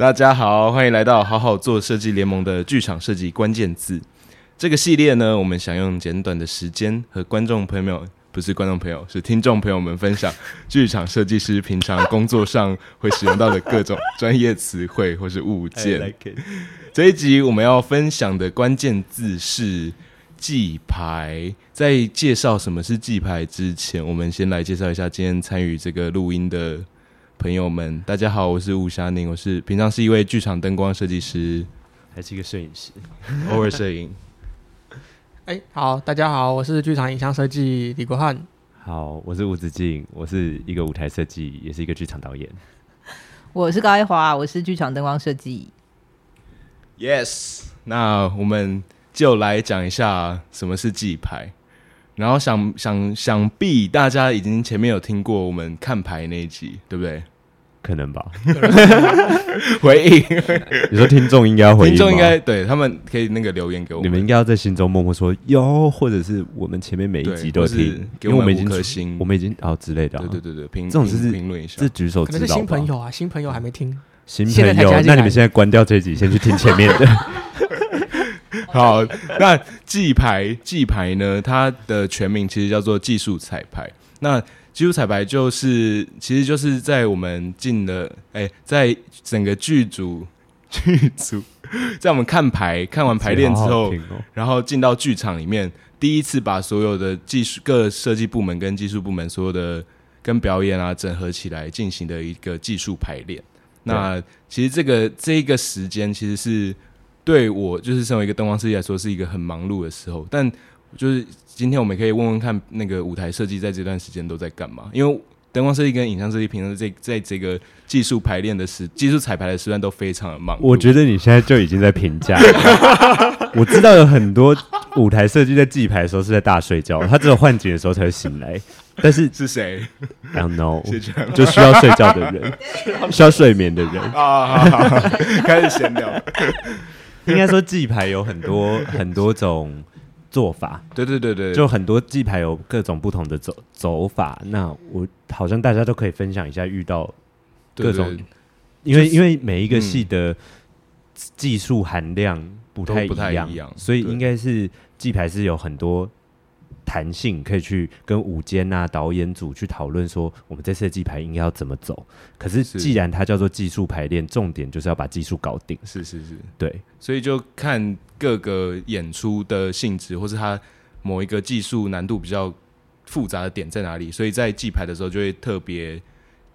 大家好，欢迎来到好好做设计联盟的剧场设计关键字。这个系列呢，我们想用简短的时间和观众朋友，不是观众朋友，是听众朋友们分享 剧场设计师平常工作上会使用到的各种专业词汇或是物件。Like、这一集我们要分享的关键字是记牌。在介绍什么是记牌之前，我们先来介绍一下今天参与这个录音的朋友们。大家好，我是吴霞宁，我是平常是一位剧场灯光设计师，还是一个摄影师，偶尔摄影。哎、欸，好，大家好，我是剧场影像设计李国汉。好，我是吴子敬，我是一个舞台设计，也是一个剧场导演。我是高一华，我是剧场灯光设计。Yes，那我们就来讲一下什么是记牌。然后想想想必大家已经前面有听过我们看牌那一集，对不对？可能吧，回应。你说听众应该回应，听众应该对他们可以那个留言给我们，你们应该要在心中默默说哟，或者是我们前面每一集都听，给我们五颗星，我们已经哦之类的，对对对对，评这种是评论一下，是举手之劳。可能是新朋友啊，新朋友还没听，新朋友，那你们现在关掉这一集，先去听前面的。好，那记牌记牌呢？它的全名其实叫做技术彩排。那技术彩排就是，其实就是在我们进了，哎、欸，在整个剧组剧组，在我们看牌看完排练之后，哦、然后进到剧场里面，第一次把所有的技术各设计部门跟技术部门所有的跟表演啊整合起来进行的一个技术排练。那其实这个这一个时间其实是。对我就是身为一个灯光设计来说，是一个很忙碌的时候。但就是今天我们可以问问看，那个舞台设计在这段时间都在干嘛？因为灯光设计跟影像设计平常在在这个技术排练的时、技术彩排的时段都非常的忙。我觉得你现在就已经在评价了。我知道有很多舞台设计在记牌的时候是在大睡觉，他只有换景的时候才会醒来。但是 是谁？I don't know，就需要睡觉的人，需要睡眠的人啊！开始闲聊。应该说记牌有很多很多种做法，对对对对，就很多记牌有各种不同的走走法。那我好像大家都可以分享一下遇到各种，因为、就是、因为每一个戏的技术含量不太不太一样，所以应该是记牌是有很多。弹性可以去跟舞间啊、导演组去讨论说，我们这次的记牌应该要怎么走。可是既然它叫做技术排练，重点就是要把技术搞定。是是是，对。所以就看各个演出的性质，或是它某一个技术难度比较复杂的点在哪里。所以在记牌的时候，就会特别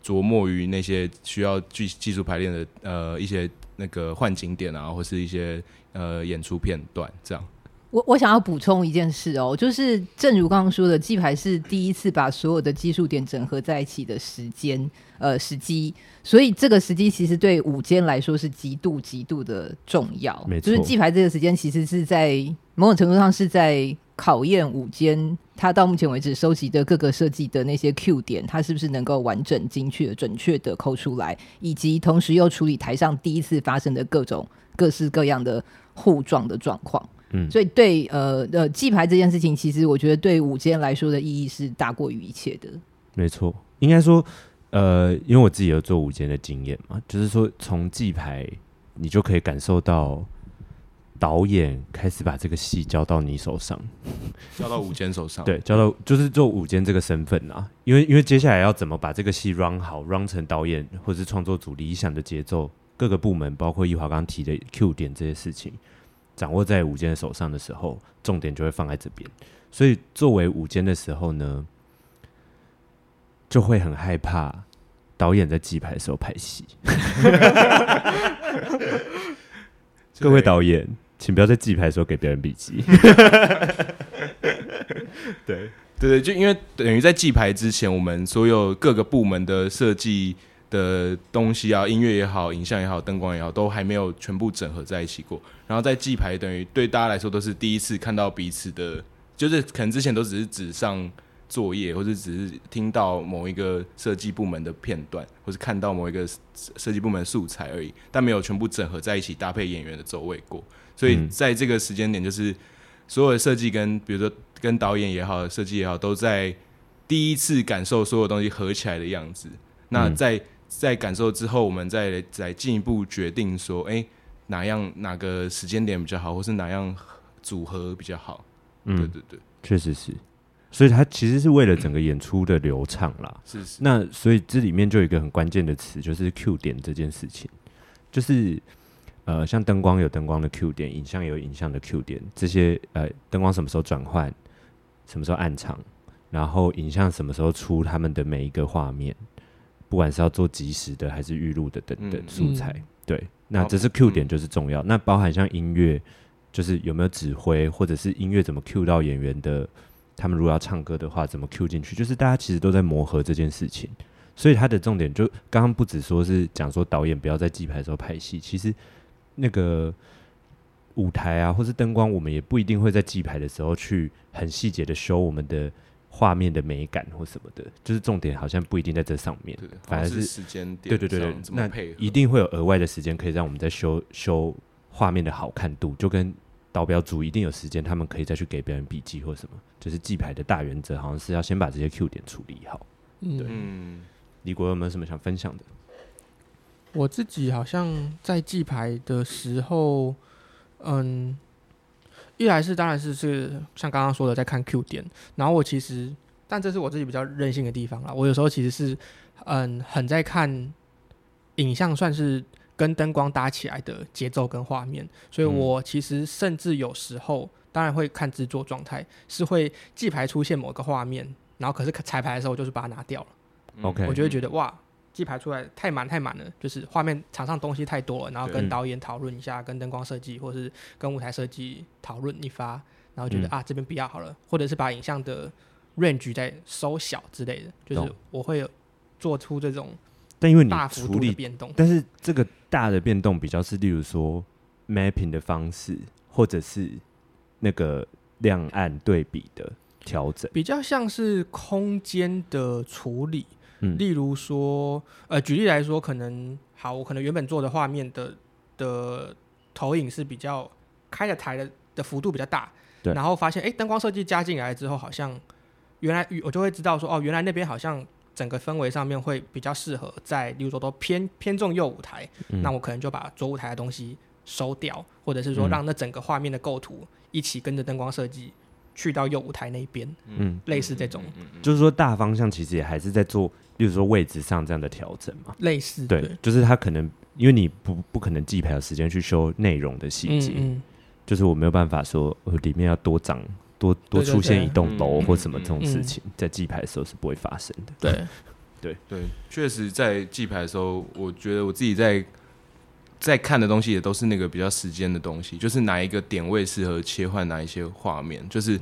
琢磨于那些需要技技术排练的呃一些那个换景点啊，或是一些呃演出片段这样。我我想要补充一件事哦，就是正如刚刚说的，记牌是第一次把所有的技术点整合在一起的时间，呃，时机，所以这个时机其实对午间来说是极度极度的重要。没错，就是记牌这个时间其实是在某种程度上是在考验午间他到目前为止收集的各个设计的那些 Q 点，它是不是能够完整、精确、准确的抠出来，以及同时又处理台上第一次发生的各种各式各样的互撞的状况。嗯，所以对呃呃记牌这件事情，其实我觉得对舞间来说的意义是大过于一切的。没错，应该说呃，因为我自己有做舞间的经验嘛，就是说从记牌你就可以感受到导演开始把这个戏交到你手上，交到舞间手上。对，交到就是做舞间这个身份啊，因为因为接下来要怎么把这个戏 run 好，run 成导演或者是创作组理想的节奏，各个部门包括一华刚刚提的 Q 点这些事情。掌握在舞监的手上的时候，重点就会放在这边。所以作为舞监的时候呢，就会很害怕导演在记牌的时候拍戏。各位导演，请不要在记牌的时候给别人笔记。对对对，就因为等于在记牌之前，我们所有各个部门的设计。的东西啊，音乐也好，影像也好，灯光也好，都还没有全部整合在一起过。然后在记牌，等于对大家来说都是第一次看到彼此的，就是可能之前都只是纸上作业，或者只是听到某一个设计部门的片段，或是看到某一个设计部门素材而已，但没有全部整合在一起搭配演员的走位过。所以在这个时间点，就是所有的设计跟比如说跟导演也好，设计也好，都在第一次感受所有东西合起来的样子。那在在感受之后，我们再再进一步决定说，哎、欸，哪样哪个时间点比较好，或是哪样组合比较好。嗯，对对对，确实是。所以它其实是为了整个演出的流畅啦。是是。那所以这里面就有一个很关键的词，就是 Q 点这件事情，就是呃，像灯光有灯光的 Q 点，影像有影像的 Q 点，这些呃，灯光什么时候转换，什么时候暗场，然后影像什么时候出他们的每一个画面，不管是要做即时的还是预录的等等素材，嗯、对，那这是 Q 点就是重要。嗯、那包含像音乐，就是有没有指挥，或者是音乐怎么 Q 到演员的。他们如果要唱歌的话，怎么 cue 进去？就是大家其实都在磨合这件事情，所以它的重点就刚刚不止说是讲说导演不要在记牌的时候拍戏，其实那个舞台啊，或是灯光，我们也不一定会在记牌的时候去很细节的修我们的画面的美感或什么的，就是重点好像不一定在这上面，对反而是时间点，对对对对，那一定会有额外的时间可以让我们在修修画面的好看度，就跟。导标组一定有时间，他们可以再去给别人笔记或什么。就是记牌的大原则，好像是要先把这些 Q 点处理好。嗯，对。李国有没有什么想分享的？我自己好像在记牌的时候，嗯，一来是当然是是像刚刚说的在看 Q 点，然后我其实，但这是我自己比较任性的地方啦。我有时候其实是嗯很在看影像，算是。跟灯光搭起来的节奏跟画面，所以我其实甚至有时候，当然会看制作状态，是会记牌出现某个画面，然后可是彩排的时候就是把它拿掉了。OK，我就会觉得哇，记牌出来太满太满了，就是画面场上东西太多了，然后跟导演讨论一下，跟灯光设计或是跟舞台设计讨论一发，然后觉得、嗯、啊这边不要好了，或者是把影像的 range 再收小之类的，就是我会做出这种。但因为你大幅度的变动，但是这个大的变动比较是，例如说 mapping 的方式，或者是那个亮暗对比的调整，比较像是空间的处理。嗯，例如说，呃，举例来说，可能好，我可能原本做的画面的的投影是比较开的台的的幅度比较大，对，然后发现，哎，灯光设计加进来之后，好像原来我就会知道说，哦，原来那边好像。整个氛围上面会比较适合在，例如说都偏偏重右舞台，嗯、那我可能就把左舞台的东西收掉，或者是说让那整个画面的构图一起跟着灯光设计去到右舞台那边，嗯，类似这种，就是说大方向其实也还是在做，例如说位置上这样的调整嘛，类似，对，对。就是他可能因为你不不可能记牌有时间去修内容的细节，嗯嗯。就是我没有办法说我里面要多长。多多出现一栋楼或什么这种事情，在记牌的时候是不会发生的。对，对，对，确实，在记牌的时候，我觉得我自己在在看的东西也都是那个比较时间的东西，就是哪一个点位适合切换哪一些画面，就是，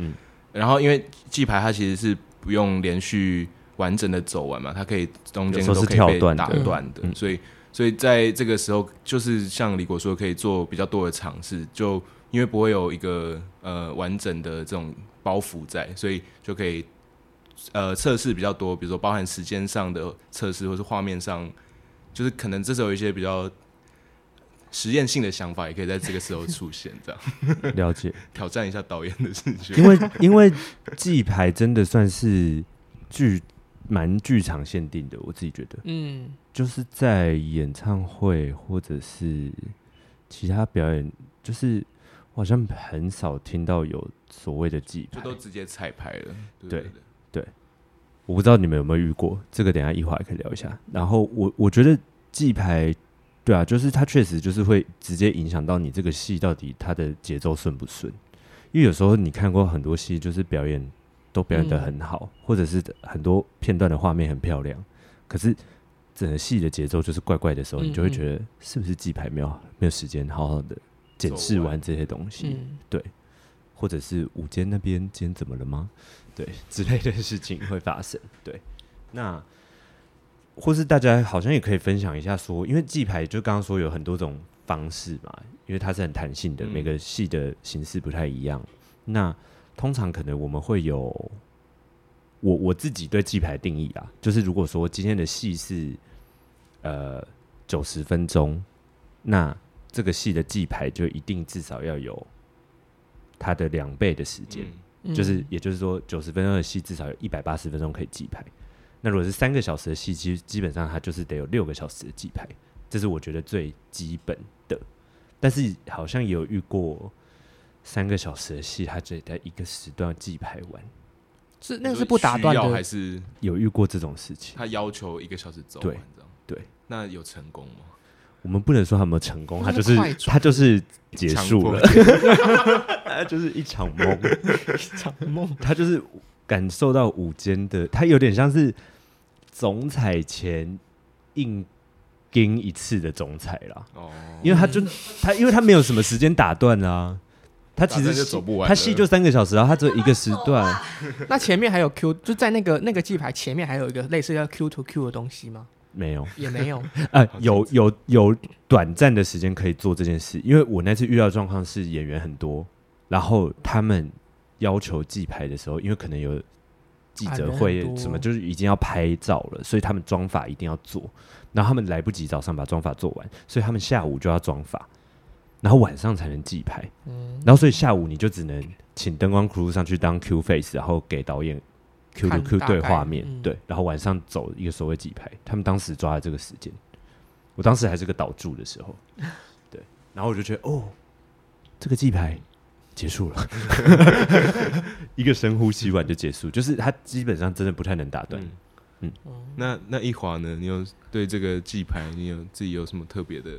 然后因为记牌它其实是不用连续完整的走完嘛，它可以中间都可以被打断的，所以，所以在这个时候，就是像李果说，可以做比较多的尝试，就。因为不会有一个呃完整的这种包袱在，所以就可以呃测试比较多，比如说包含时间上的测试，或是画面上，就是可能这时候有一些比较实验性的想法，也可以在这个时候出现，这样了解 挑战一下导演的视觉。因为因为记牌真的算是剧蛮剧场限定的，我自己觉得，嗯，就是在演唱会或者是其他表演，就是。我好像很少听到有所谓的记牌，就都直接彩排了。对对，我不知道你们有没有遇过这个，等一下一会儿可以聊一下。然后我我觉得记牌，对啊，就是它确实就是会直接影响到你这个戏到底它的节奏顺不顺。因为有时候你看过很多戏，就是表演都表演的很好，嗯、或者是很多片段的画面很漂亮，可是整个戏的节奏就是怪怪的时候，你就会觉得是不是记牌没有没有时间好好的。检视完这些东西，嗯、对，或者是午间那边今天怎么了吗？对，之类的事情会发生。对，那或是大家好像也可以分享一下说，说因为记牌就刚刚说有很多种方式嘛，因为它是很弹性的，嗯、每个戏的形式不太一样。那通常可能我们会有我我自己对记牌定义啊，就是如果说今天的戏是呃九十分钟，那这个戏的记牌就一定至少要有它的两倍的时间，嗯、就是也就是说九十分钟的戏至少有一百八十分钟可以记牌。那如果是三个小时的戏，基基本上它就是得有六个小时的记牌，这是我觉得最基本的。但是好像也有遇过三个小时的戏，它只在一个时段记牌完，是那个是不打断的，还是有遇过这种事情？他要求一个小时走完，对，那有成功吗？我们不能说他有没有成功，他就是他就是结束了，他就是一场梦，一场梦，他就是感受到午间的，他有点像是总彩前硬。跟一次的总彩啦，哦，因为他就他，因为他没有什么时间打断啊，他其实就走不完，他戏就三个小时，然后他只有一个时段。那前面还有 Q，就在那个那个记牌前面还有一个类似要 Q to Q 的东西吗？没有，也没有。呃，有有有短暂的时间可以做这件事，因为我那次遇到的状况是演员很多，然后他们要求记牌的时候，因为可能有记者会什么，就是已经要拍照了，所以他们妆法一定要做。然后他们来不及早上把妆法做完，所以他们下午就要妆法，然后晚上才能记牌。嗯，然后所以下午你就只能请灯光 crew 上去当 Q face，然后给导演 Q to Q 对画面，嗯、对，然后晚上走一个所谓记牌。他们当时抓了这个时间，我当时还是个导助的时候，对，然后我就觉得哦，这个记牌结束了，一个深呼吸完就结束，就是他基本上真的不太能打断。嗯嗯，那那一华呢？你有对这个记牌，你有自己有什么特别的？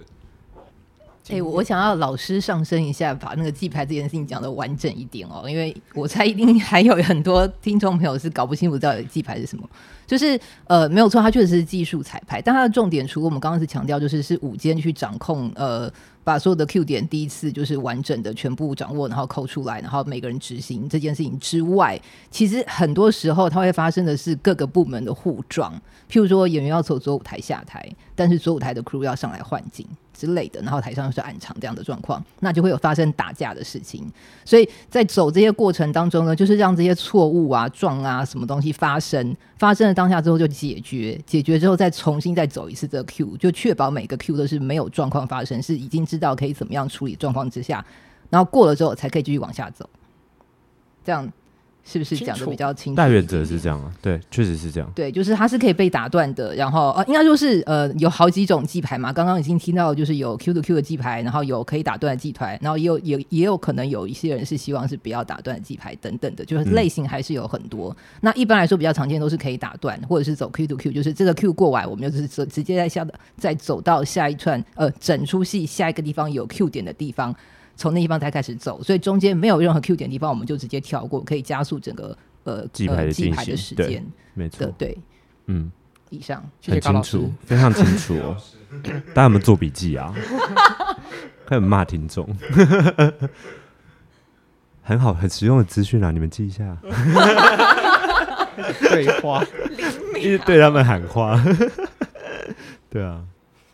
哎、我想要老师上升一下，把那个记牌这件事情讲得完整一点哦，因为我猜一定还有很多听众朋友是搞不清楚到底记牌是什么。就是呃，没有错，它确实是技术彩排，但它的重点，除了我们刚刚是强调，就是是舞监去掌控呃。把所有的 Q 点第一次就是完整的全部掌握，然后抠出来，然后每个人执行这件事情之外，其实很多时候它会发生的是各个部门的互撞，譬如说演员要走左舞台下台，但是左舞台的 crew 要上来换景。之类的，然后台上又是暗场这样的状况，那就会有发生打架的事情。所以在走这些过程当中呢，就是让这些错误啊、撞啊什么东西发生，发生了当下之后就解决，解决之后再重新再走一次这个 Q，就确保每个 Q 都是没有状况发生，是已经知道可以怎么样处理状况之下，然后过了之后才可以继续往下走，这样。是不是讲的比较清楚？大原则是这样啊，对，确实是这样。对，就是它是可以被打断的。然后呃，应该说是呃，有好几种记牌嘛。刚刚已经听到，就是有 Q to Q 的记牌，然后有可以打断的记牌，然后也有也也有可能有一些人是希望是不要打断的记牌等等的，就是类型还是有很多。嗯、那一般来说比较常见都是可以打断，或者是走 Q to Q，就是这个 Q 过完，我们就是直直接在下的再走到下一串呃，整出戏下一个地方有 Q 点的地方，从那地方才开始走，所以中间没有任何 Q 点的地方，我们就直接跳过，可以加速整个。呃，记牌的进行，记牌的时间，没错，对，嗯，以上很清楚，非常清楚哦。大家有没有做笔记啊？开始骂听众，很好，很实用的资讯啊，你们记一下。对话，一直对他们喊话。对啊。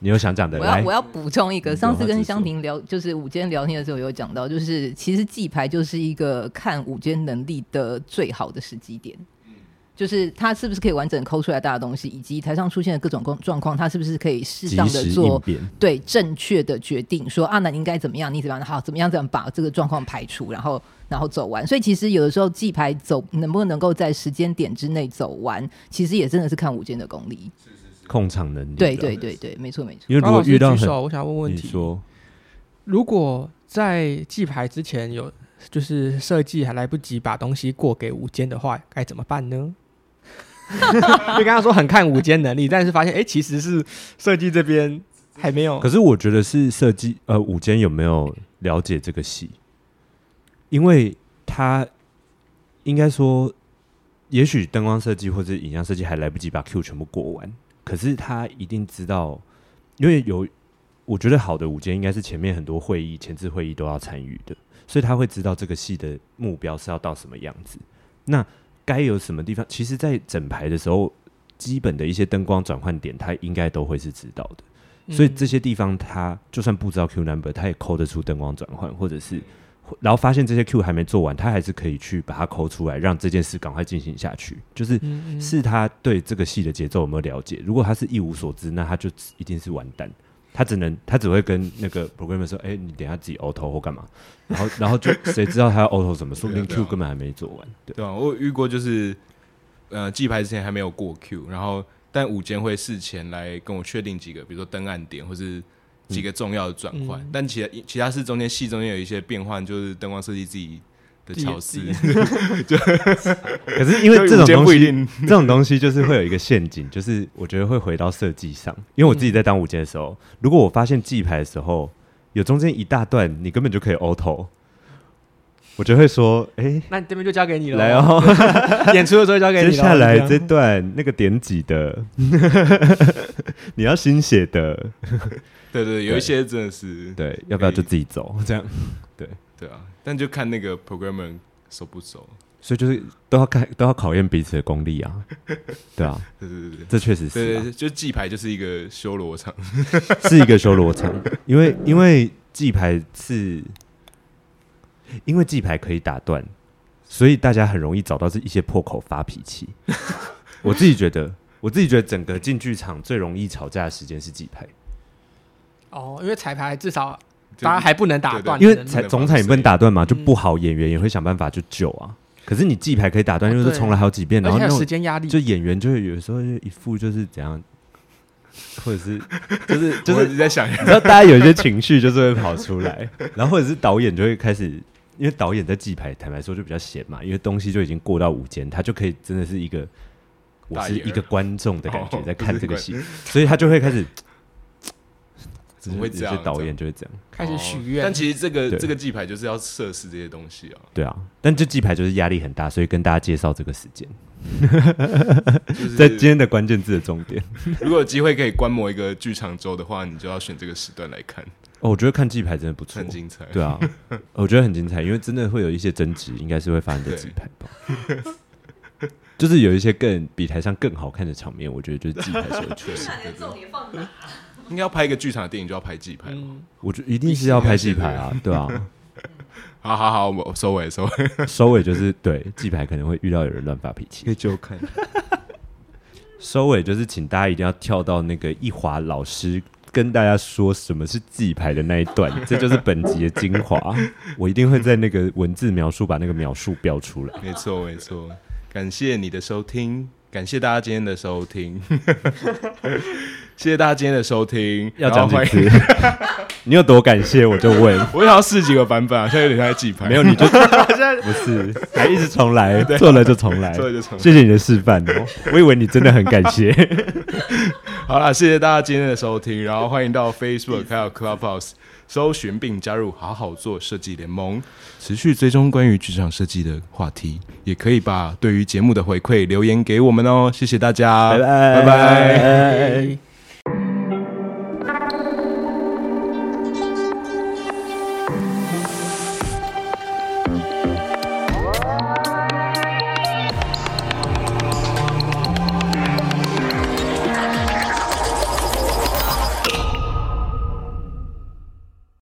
你有想讲的？我要我要补充一个，上次跟香婷聊，就是午间聊天的时候有讲到，就是其实记牌就是一个看午间能力的最好的时机点，就是他是不是可以完整抠出来大的东西，以及台上出现的各种状况，他是不是可以适当的做对正确的决定，说啊，那你应该怎么样，你怎么样好，怎么样怎么把这个状况排除，然后然后走完。所以其实有的时候记牌走能不能够在时间点之内走完，其实也真的是看午间的功力。控场能力，对对对对，没错没错。因为如果遇到很，我想问问题，说，如果在记牌之前有就是设计还来不及把东西过给舞间的话，该怎么办呢？就刚刚说很看舞间能力，但是发现哎、欸，其实是设计这边还没有。可是我觉得是设计呃，舞间有没有了解这个戏？因为他应该说，也许灯光设计或者影像设计还来不及把 Q 全部过完。可是他一定知道，因为有我觉得好的舞监应该是前面很多会议、前置会议都要参与的，所以他会知道这个戏的目标是要到什么样子。那该有什么地方，其实，在整排的时候，基本的一些灯光转换点，他应该都会是知道的。所以这些地方，他就算不知道 Q number，他也抠得出灯光转换，或者是。然后发现这些 Q 还没做完，他还是可以去把它抠出来，让这件事赶快进行下去。就是是他对这个戏的节奏有没有了解？如果他是一无所知，那他就一定是完蛋。他只能他只会跟那个 programmer 说：“哎，你等下自己 auto 或干嘛？”然后然后就谁知道他要 auto 什么？说不定 Q 根本还没做完。对，对啊，我有遇过就是呃记牌之前还没有过 Q，然后但午间会事前来跟我确定几个，比如说登岸点或是几个重要的转换，嗯、但其他其他是中间戏中间有一些变换，就是灯光设计自己的巧思。就 可是因为这种东西，这种东西就是会有一个陷阱，就是我觉得会回到设计上。因为我自己在当舞间的时候，嗯、如果我发现记牌的时候有中间一大段，你根本就可以 auto。我就会说，哎、欸，那这边就交给你了。来哦，演出的时候交给你。接下来这段那个点几的，你要新写的。对，对对，有一些真的是对，要不要就自己走这样？对对啊，但就看那个 programmer 熟不熟，所以就是都要看，都要考验彼此的功力啊。对啊，对对对对，这确实是、啊。对，对对，就记牌就是一个修罗场，是一个修罗场，因为因为记牌是。因为记牌可以打断，所以大家很容易找到这一些破口发脾气。我自己觉得，我自己觉得整个进剧场最容易吵架的时间是记牌。哦，因为彩排至少大家还不能打断，因为彩总彩也不能打断嘛，就不好，演员也会想办法去救啊。可是你记牌可以打断，就是重来好几遍，然后那种时间压力，就演员就会有时候就一副就是怎样，或者是 就是就是你在想，你知道大家有一些情绪就是会跑出来，然后或者是导演就会开始。因为导演在记牌，坦白说就比较闲嘛，因为东西就已经过到午间，他就可以真的是一个，我是一个观众的感觉在看这个戏，所以他就会开始，怎么会这样？导演就会这样开始许愿。但其实这个这个记牌就是要测试这些东西啊。对啊，但这记牌就是压力很大，所以跟大家介绍这个时间，在今天的关键字的重点。如果有机会可以观摩一个剧场周的话，你就要选这个时段来看。哦，我觉得看记牌真的不错，很精彩。对啊，我觉得很精彩，因为真的会有一些争执，应该是会发生在记牌吧。就是有一些更比台上更好看的场面，我觉得就是记牌时候出现。应该要拍一个剧场的电影，就要拍记牌。我觉得一定是要拍记牌啊，对啊。好好好，我收尾收尾，收尾 就是对记牌可能会遇到有人乱发脾气，可以就看。收尾就是请大家一定要跳到那个一华老师。跟大家说什么是记牌的那一段，这就是本集的精华。我一定会在那个文字描述把那个描述标出来。没错，没错。感谢你的收听，感谢大家今天的收听。谢谢大家今天的收听，要讲几次？你有多感谢？我就问。我想要试几个版本啊，现在有点像记牌。没有，你就不是，还一直重来，做了就重来，做了就重来。谢谢你的示范哦，我以为你真的很感谢。好了，谢谢大家今天的收听，然后欢迎到 Facebook 还有 Clubhouse 搜寻并加入“好好做设计联盟”，持续追踪关于职场设计的话题，也可以把对于节目的回馈留言给我们哦。谢谢大家，拜拜，拜拜。拜拜。